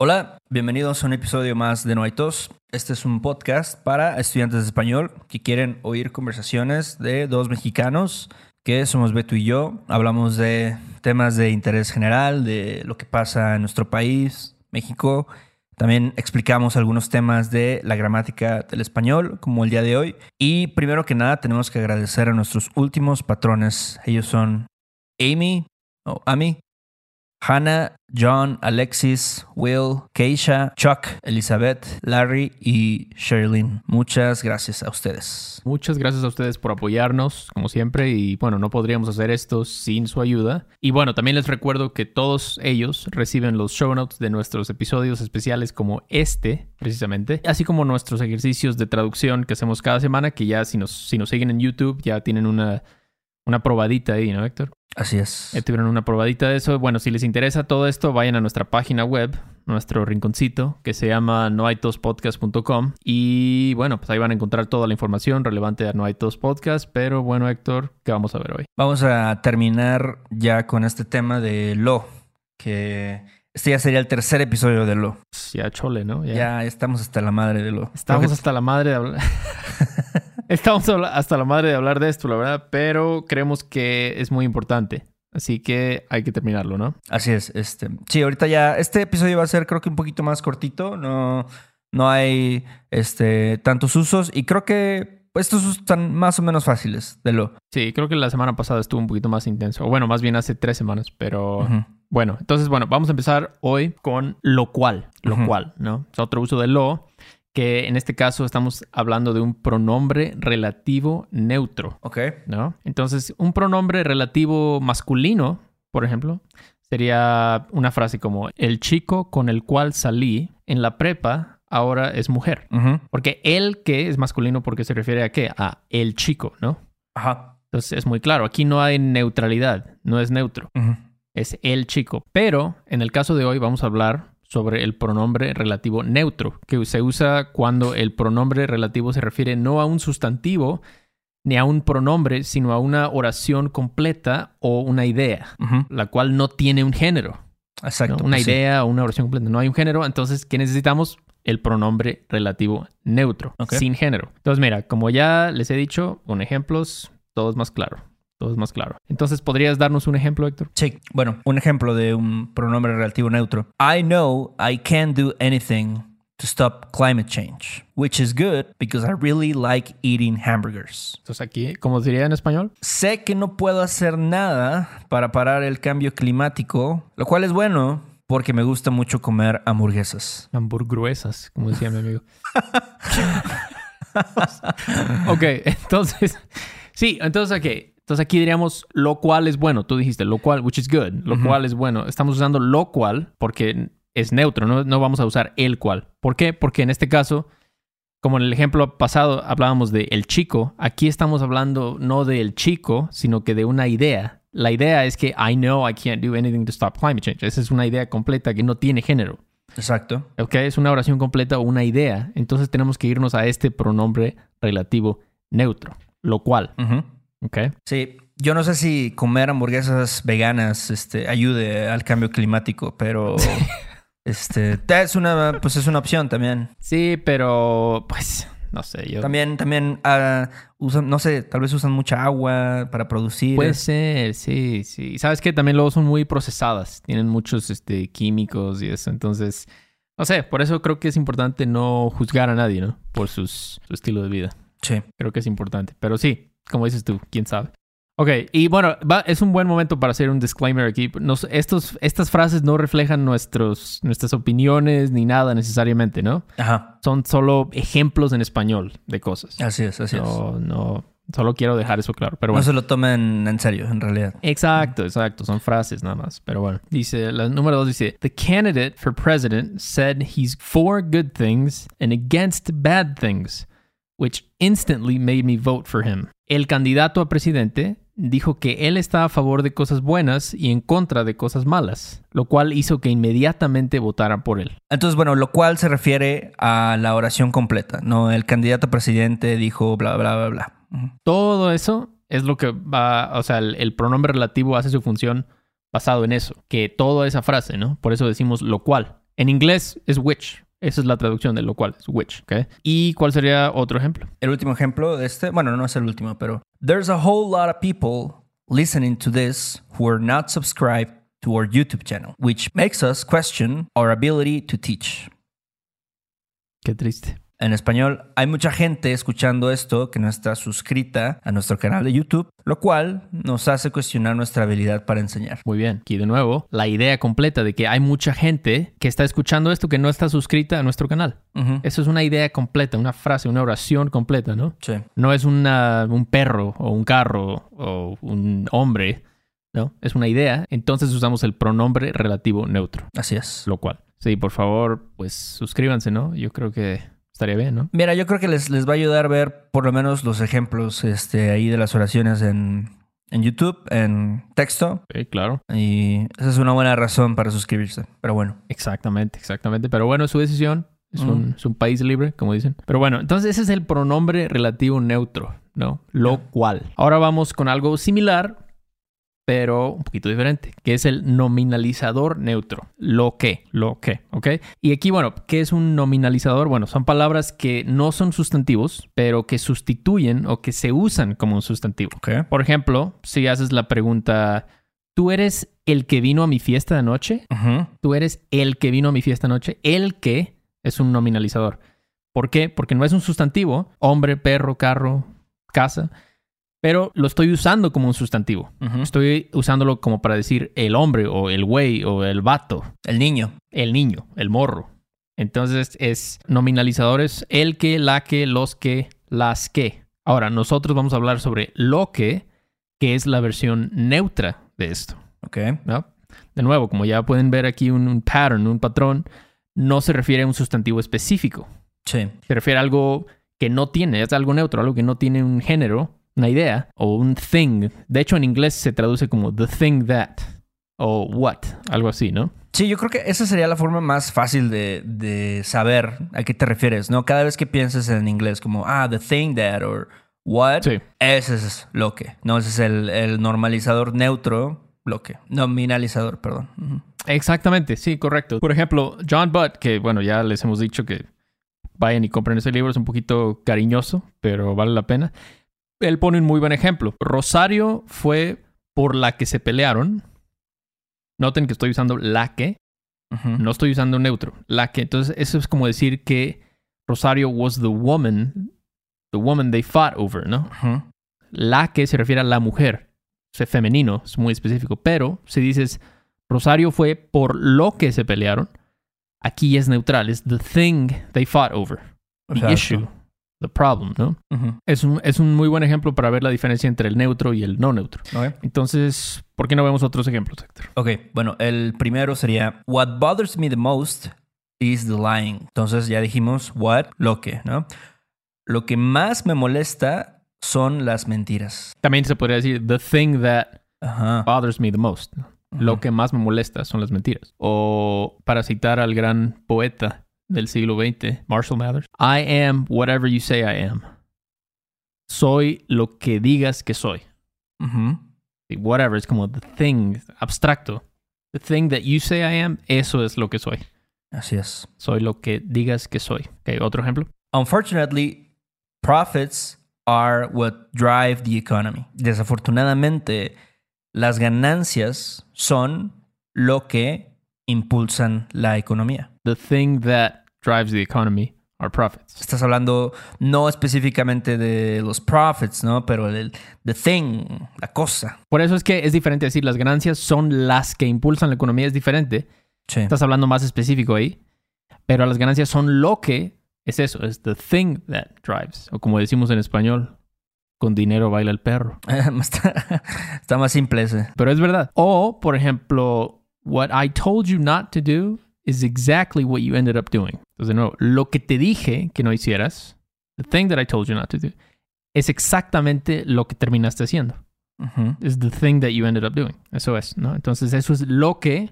Hola, bienvenidos a un episodio más de No hay tos. Este es un podcast para estudiantes de español que quieren oír conversaciones de dos mexicanos que somos Beto y yo. Hablamos de temas de interés general, de lo que pasa en nuestro país, México. También explicamos algunos temas de la gramática del español, como el día de hoy. Y primero que nada, tenemos que agradecer a nuestros últimos patrones. Ellos son Amy, o Amy, Hannah, John, Alexis, Will, Keisha, Chuck, Elizabeth, Larry y Sherlyn. Muchas gracias a ustedes. Muchas gracias a ustedes por apoyarnos, como siempre, y bueno, no podríamos hacer esto sin su ayuda. Y bueno, también les recuerdo que todos ellos reciben los show notes de nuestros episodios especiales como este, precisamente, así como nuestros ejercicios de traducción que hacemos cada semana, que ya si nos, si nos siguen en YouTube ya tienen una, una probadita ahí, ¿no, Héctor? Así es. Ya tuvieron una probadita de eso. Bueno, si les interesa todo esto, vayan a nuestra página web, nuestro rinconcito, que se llama noaitospodcast.com. Y bueno, pues ahí van a encontrar toda la información relevante a No hay Tos Podcast. Pero bueno, Héctor, ¿qué vamos a ver hoy? Vamos a terminar ya con este tema de lo, que este ya sería el tercer episodio de lo. Ya chole, ¿no? Ya, estamos hasta la madre de lo. Estamos hasta la madre de hablar. Estamos hasta la madre de hablar de esto, la verdad, pero creemos que es muy importante. Así que hay que terminarlo, ¿no? Así es. Este, sí, ahorita ya. Este episodio va a ser, creo que un poquito más cortito. No, no hay este, tantos usos. Y creo que estos están más o menos fáciles de lo. Sí, creo que la semana pasada estuvo un poquito más intenso. Bueno, más bien hace tres semanas, pero. Bueno, entonces, bueno, vamos a empezar hoy con lo cual. Lo cual, ¿no? Es otro uso de lo que en este caso estamos hablando de un pronombre relativo neutro. Ok. ¿No? Entonces, un pronombre relativo masculino, por ejemplo, sería una frase como el chico con el cual salí en la prepa ahora es mujer. Porque el que es masculino porque se refiere a qué? A el chico, ¿no? Ajá. Entonces es muy claro, aquí no hay neutralidad, no es neutro. Es el chico. Pero en el caso de hoy vamos a hablar sobre el pronombre relativo neutro, que se usa cuando el pronombre relativo se refiere no a un sustantivo ni a un pronombre, sino a una oración completa o una idea, la cual no tiene un género. Exacto. Una idea o una oración completa. No hay un género, entonces, ¿qué necesitamos? El pronombre relativo neutro, sin género. Entonces, mira, como ya les he dicho, con ejemplos, todo es más claro todo es más claro. Entonces, ¿podrías darnos un ejemplo, Héctor? Sí, bueno, un ejemplo de un pronombre relativo neutro. I know I can't do anything to stop climate change, which is good because I really like eating hamburgers. Entonces aquí, ¿cómo diría en español? Sé que no puedo hacer nada para parar el cambio climático, lo cual es bueno porque me gusta mucho comer hamburguesas. Hamburguesas, como decía mi amigo. ok, entonces, sí, entonces, ok, entonces aquí diríamos lo cual es bueno. Tú dijiste lo cual, which is good. Lo cual es bueno. Estamos usando lo cual porque es neutro, ¿no? no vamos a usar el cual. ¿Por qué? Porque en este caso, como en el ejemplo pasado hablábamos de el chico, aquí estamos hablando no del chico, sino que de una idea. La idea es que I know I can't do anything to stop climate change. Esa es una idea completa que no tiene género. Exacto. Ok, es una oración completa o una idea. Entonces tenemos que irnos a este pronombre relativo neutro, lo cual. Ok. Sí, yo no sé si comer hamburguesas veganas este, ayude al cambio climático, pero este, es una, pues es una opción también. Sí, pero pues no sé, yo. También, también uh, usan, no sé, tal vez usan mucha agua para producir. Puede ser, sí, sí. ¿Sabes qué? También luego son muy procesadas. Tienen muchos este, químicos y eso. Entonces, no sé, por eso creo que es importante no juzgar a nadie, ¿no? Por sus, su estilo de vida. Sí. Creo que es importante. Pero sí, como dices tú, quién sabe. Ok, y bueno, es un buen momento para hacer un disclaimer aquí. estos, estas frases no reflejan nuestros, nuestras opiniones ni nada necesariamente, ¿no? Ajá. Son solo ejemplos en español de cosas. Así es, así no, es. No, solo quiero dejar eso claro. Pero No se lo tomen en serio, en realidad. Exacto, exacto. Son frases nada más. Pero bueno, dice, la número dos dice: The candidate for president said he's for good things and against bad things, which instantly made me vote for him. El candidato a presidente dijo que él está a favor de cosas buenas y en contra de cosas malas, lo cual hizo que inmediatamente votaran por él. Entonces, bueno, lo cual se refiere a la oración completa, ¿no? El candidato a presidente dijo bla, bla, bla, bla. Todo eso es lo que va, o sea, el, pronombre relativo hace su función basado en eso, que toda esa frase, ¿no? Por eso decimos lo cual. En inglés es which. Esa es la traducción de lo cual es which. ¿ok? ¿Y cuál sería otro ejemplo? El último ejemplo de este, bueno, no es el último, pero there's a whole lot of people listening to this who are not subscribed to our YouTube channel, which makes us question our ability to teach. Qué triste. En español, hay mucha gente escuchando esto que no está suscrita a nuestro canal de YouTube, lo cual nos hace cuestionar nuestra habilidad para enseñar. Muy bien. Aquí de nuevo, la idea completa de que hay mucha gente que está escuchando esto que no está suscrita a nuestro canal. Eso es una idea completa, una frase, una oración completa, ¿no? Sí. No es una- un perro o un carro o un hombre, ¿no? Es una idea. Entonces usamos el pronombre relativo neutro, Así es. lo cual. Sí, por favor, pues suscríbanse, ¿no? Yo creo que estaría bien, ¿no? Mira, yo creo que les, les va a ayudar a ver por lo menos los ejemplos este, ahí de las oraciones en, en YouTube, en texto. Sí, claro. Y esa es una buena razón para suscribirse. Pero bueno. Exactamente, exactamente. Pero bueno, es su decisión. Es, Mm. un, es un país libre, como dicen. Pero bueno, entonces ese es el pronombre relativo neutro, ¿no? Lo cual. Ahora vamos con algo similar, pero un poquito diferente, que es el nominalizador neutro. Lo que, lo que, ¿ok? Y aquí, bueno, ¿qué es un nominalizador? Bueno, son palabras que no son sustantivos, pero que sustituyen o que se usan como un sustantivo. Ok. Por ejemplo, si haces la pregunta, ¿tú eres el que vino a mi fiesta de anoche? Ujú. Tú eres el que vino a mi fiesta anoche. El que es un nominalizador. ¿Por qué? Porque no es un sustantivo. Hombre, perro, carro, casa. Pero lo estoy usando como un sustantivo. Estoy usándolo como para decir el hombre o el güey o el vato. El niño. El niño, el morro. Entonces es nominalizadores el que, la que, los que, las que. Ahora, nosotros vamos a hablar sobre lo que, que es la versión neutra de esto. Ok. ¿no? De nuevo, como ya pueden ver aquí un, un pattern, un patrón, no se refiere a un sustantivo específico. Sí. Se refiere a algo que no tiene, es algo neutro, algo que no tiene un género, una idea o un thing. De hecho, en inglés se traduce como the thing that o what, algo así, ¿no? Sí, yo creo que esa sería la forma más fácil de, de saber a qué te refieres, ¿no? Cada vez que pienses en inglés como, ah, the thing that, or what, Sí. ese es lo que, ¿no? Ese es el, el normalizador neutro, lo que, nominalizador, perdón. Exactamente, sí, correcto. Por ejemplo, John Butt, que bueno, ya les hemos dicho que vayan y compren ese libro, es un poquito cariñoso, pero vale la pena. Él pone un muy buen ejemplo. Rosario fue por la que se pelearon. Noten que estoy usando la que, no estoy usando neutro. La que, entonces eso es como decir que Rosario was the woman, the woman they fought over, ¿no? La que se refiere a la mujer. Es femenino, es muy específico. Pero si dices Rosario fue por lo que se pelearon, aquí es neutral. Es the thing they fought over. The issue. The problem, ¿no? Ujú. Es un, es un muy buen ejemplo para ver la diferencia entre el neutro y el no neutro. Ok. Entonces, ¿por qué no vemos otros ejemplos, Héctor? Ok, bueno, el primero sería What bothers me the most is the lying. Entonces ya dijimos what, lo que, ¿no? Lo que más me molesta son las mentiras. También se podría decir the thing that Ajá. bothers me the most. ¿no? Lo Ujú. que más me molesta son las mentiras. O para citar al gran poeta del siglo XX, Marshall Mathers, I am whatever you say I am. Soy lo que digas que soy. Whatever es como the thing, abstracto. The thing that you say I am, eso es lo que soy. Así es. Soy lo que digas que soy. Ok, otro ejemplo. Unfortunately, profits are what drive the economy. Desafortunadamente, las ganancias son lo que impulsan la economía. The thing that drives the economy are profits. Estás hablando no específicamente de los profits, ¿no? Pero el the thing, la cosa. Por eso es que es diferente decir las ganancias son las que impulsan la economía, es diferente. Sí. Estás hablando más específico ahí. Pero las ganancias son lo que es eso, es the thing that drives. O como decimos en español, con dinero baila el perro. está, está más simple ese. Pero es verdad. O, por ejemplo, what I told you not to do is exactly what you ended up doing. Entonces, de nuevo, lo que te dije que no hicieras, the thing that I told you not to do, es exactamente lo que terminaste haciendo. Ujú. is the thing that you ended up doing. Eso es, ¿no? Entonces, eso es lo que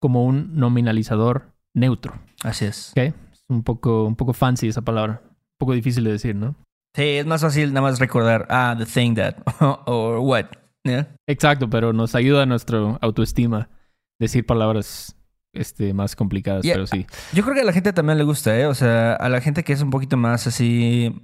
como un nominalizador neutro. Así es. ¿Ok? Es un poco, un poco fancy esa palabra. Un poco difícil de decir, ¿no? Sí, es más fácil nada más recordar, ah, the thing that, or what. ¿ya? Exacto, pero nos ayuda a nuestra autoestima decir palabras este, más complicadas, Yeah. pero sí. Yo creo que a la gente también le gusta, ¿eh? O sea, a la gente que es un poquito más así.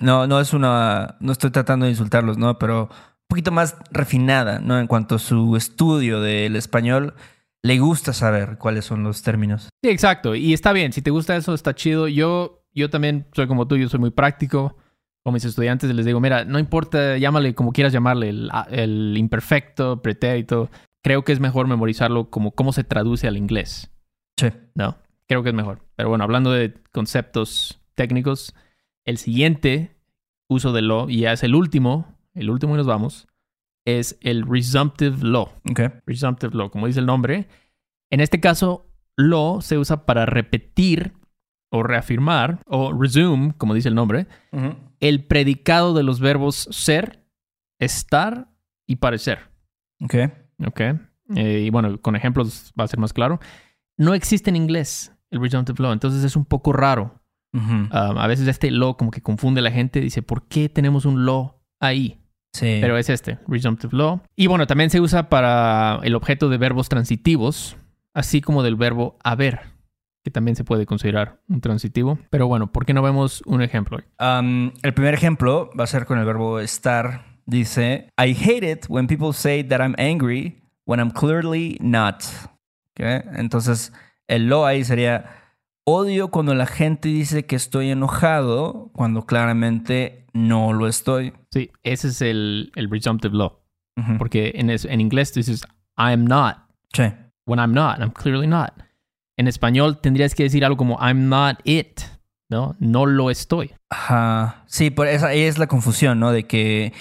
No, no es una. No estoy tratando de insultarlos, ¿no? Pero un poquito más refinada, ¿no? En cuanto a su estudio del español, le gusta saber cuáles son los términos. Sí, exacto. Y está bien. Si te gusta eso, está chido. Yo, yo también soy como tú. Yo soy muy práctico. Con mis estudiantes les digo, mira, no importa, llámale como quieras llamarle, el, el imperfecto, pretérito. Creo que es mejor memorizarlo como cómo se traduce al inglés. Sí. No, creo que es mejor. Pero bueno, hablando de conceptos técnicos, el siguiente uso del law, y ya es el último, el último y nos vamos, es el resumptive law. Ok. Resumptive law, como dice el nombre. En este caso, law se usa para repetir o reafirmar, o resume, como dice el nombre, el predicado de los verbos ser, estar y parecer. Ok. ¿Ok? Eh, y bueno, con ejemplos va a ser más claro. No existe en inglés el resumptive law, entonces es un poco raro. Um, a veces este law como que confunde a la gente, dice, ¿por qué tenemos un law ahí? Sí. Pero es este, resumptive law. Y bueno, también se usa para el objeto de verbos transitivos, así como del verbo haber, que también se puede considerar un transitivo. Pero bueno, ¿por qué no vemos un ejemplo? Um, el primer ejemplo va a ser con el verbo estar. Dice, I hate it when people say that I'm angry when I'm clearly not. ¿Ok? Entonces, el lo ahí sería, odio cuando la gente dice que estoy enojado cuando claramente no lo estoy. Sí, ese es el, el resumptive law. Ujú. Porque en, es- en inglés tú dices, I am not, Sí. when I'm not, I'm clearly not. En español tendrías que decir algo como, I'm not it, ¿no? No lo estoy. Ajá. Sí, por esa es la confusión, ¿no? De que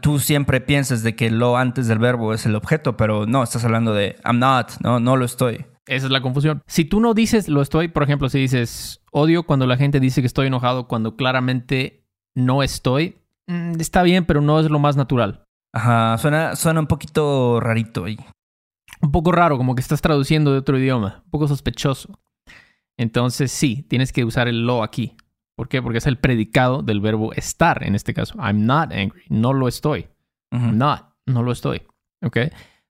tú siempre piensas de que lo antes del verbo es el objeto, pero no, estás hablando de I'm not, no, no lo estoy. Esa es la confusión. Si tú no dices lo estoy, por ejemplo, si dices odio cuando la gente dice que estoy enojado cuando claramente no estoy, mm, está bien, pero no es lo más natural. Ajá, suena, suena un poquito rarito ahí. Un poco raro, como que estás traduciendo de otro idioma, un poco sospechoso. Entonces sí, tienes que usar el lo aquí. ¿Por qué? Porque es el predicado del verbo estar en este caso. I'm not angry, no lo estoy. I'm not, no lo estoy. ¿Ok?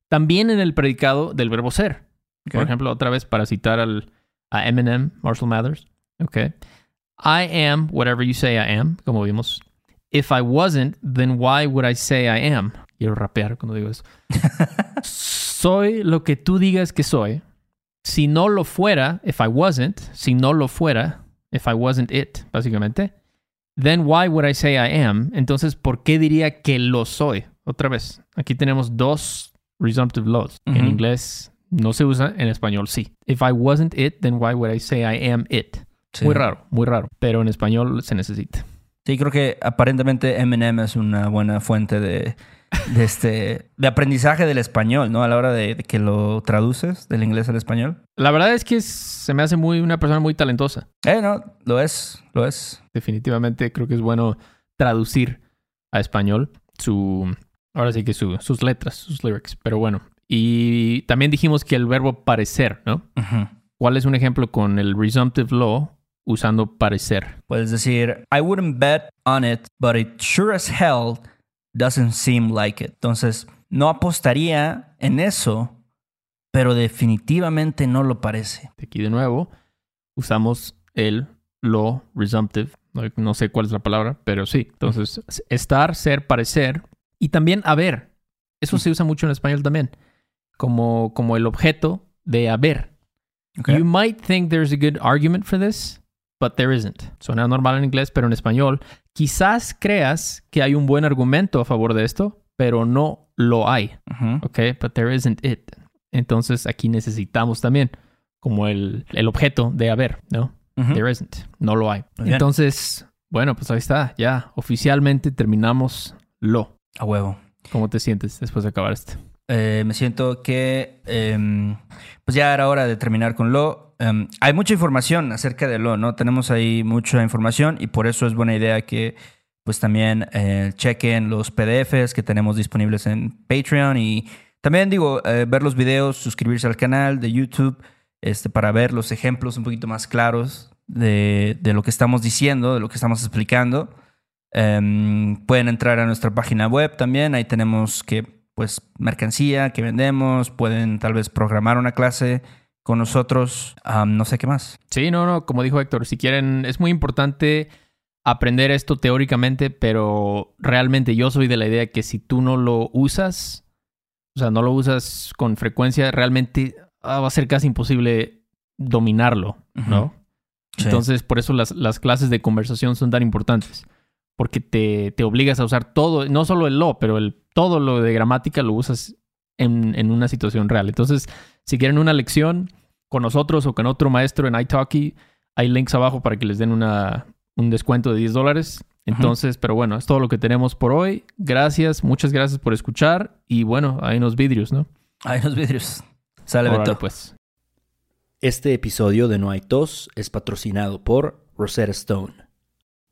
También en el predicado del verbo ser. Por ejemplo, otra vez para citar al, a Eminem, Marshall Mathers. Ok. I am whatever you say I am, como vimos. If I wasn't, then why would I say I am? Quiero rapear cuando digo eso. soy lo que tú digas que soy. Si no lo fuera, if I wasn't, si no lo fuera, if I wasn't it, básicamente, then why would I say I am? Entonces, ¿por qué diría que lo soy? Otra vez, aquí tenemos dos resumptive laws. En Ujú. inglés no se usa, en español sí. If I wasn't it, then why would I say I am it? Sí. Muy raro, muy raro, pero en español se necesita. Sí, creo que aparentemente Eminem es una buena fuente de, de este de aprendizaje del español, ¿no? A la hora de, de que lo traduces del inglés al español. La verdad es que es- se me hace muy una persona muy talentosa. Eh, no, lo es, lo es. Definitivamente creo que es bueno traducir a español su ahora sí que su- sus letras, sus lyrics, pero bueno. Y también dijimos que el verbo parecer, ¿no? Ujú. ¿Cuál es un ejemplo con el resumptive law usando parecer? Puedes decir, I wouldn't bet on it, but it sure as hell doesn't seem like it. Entonces, no apostaría en eso, pero definitivamente no lo parece. Aquí de nuevo usamos el law resumptive. No, sé cuál es la palabra, pero sí. Entonces, estar, ser, parecer y también haber. Eso se usa mucho en español también. Como, como el objeto de haber. ¿ok? You might think there's a good argument for this, but there isn't. Suena normal en inglés, pero en español quizás creas que hay un buen argumento a favor de esto, pero no lo hay. Ujú. ¿Ok? But there isn't it. Entonces aquí necesitamos también como el, el objeto de haber, ¿no? There isn't. No lo hay. Bien. Entonces, bueno, pues ahí está. Ya oficialmente terminamos lo. A huevo. ¿Cómo te sientes después de acabar esto? Eh, me siento que em, pues ya era hora de terminar con lo. Em, hay mucha información acerca de lo, ¿no? Tenemos ahí mucha información y por eso es buena idea que pues también eh, chequen los PDFs que tenemos disponibles en Patreon y también digo, eh, ver los videos, suscribirse al canal de YouTube este, para ver los ejemplos un poquito más claros de, de lo que estamos diciendo, de lo que estamos explicando. Em, pueden entrar a nuestra página web también, ahí tenemos que pues mercancía que vendemos, pueden tal vez programar una clase con nosotros. no sé qué más. Sí, no, no, como dijo Héctor, si quieren, es muy importante aprender esto teóricamente, pero realmente yo soy de la idea que si tú no lo usas, o sea, no lo usas con frecuencia, realmente ah, va a ser casi imposible dominarlo, ¿no? Entonces, por eso las, las, clases de conversación son tan importantes. Porque te, te, obligas a usar todo, no solo el lo, pero el, todo lo de gramática lo usas en, en, una situación real. Entonces, si quieren una lección con nosotros o con otro maestro en iTalki, hay links abajo para que les den una, un descuento de 10 dólares. Entonces, pero bueno, es todo lo que tenemos por hoy. Gracias, muchas gracias por escuchar. Y bueno, hay unos vidrios, ¿no? Hay unos vidrios. Sale Órale, pues. Este episodio de No hay tos es patrocinado por Rosetta Stone.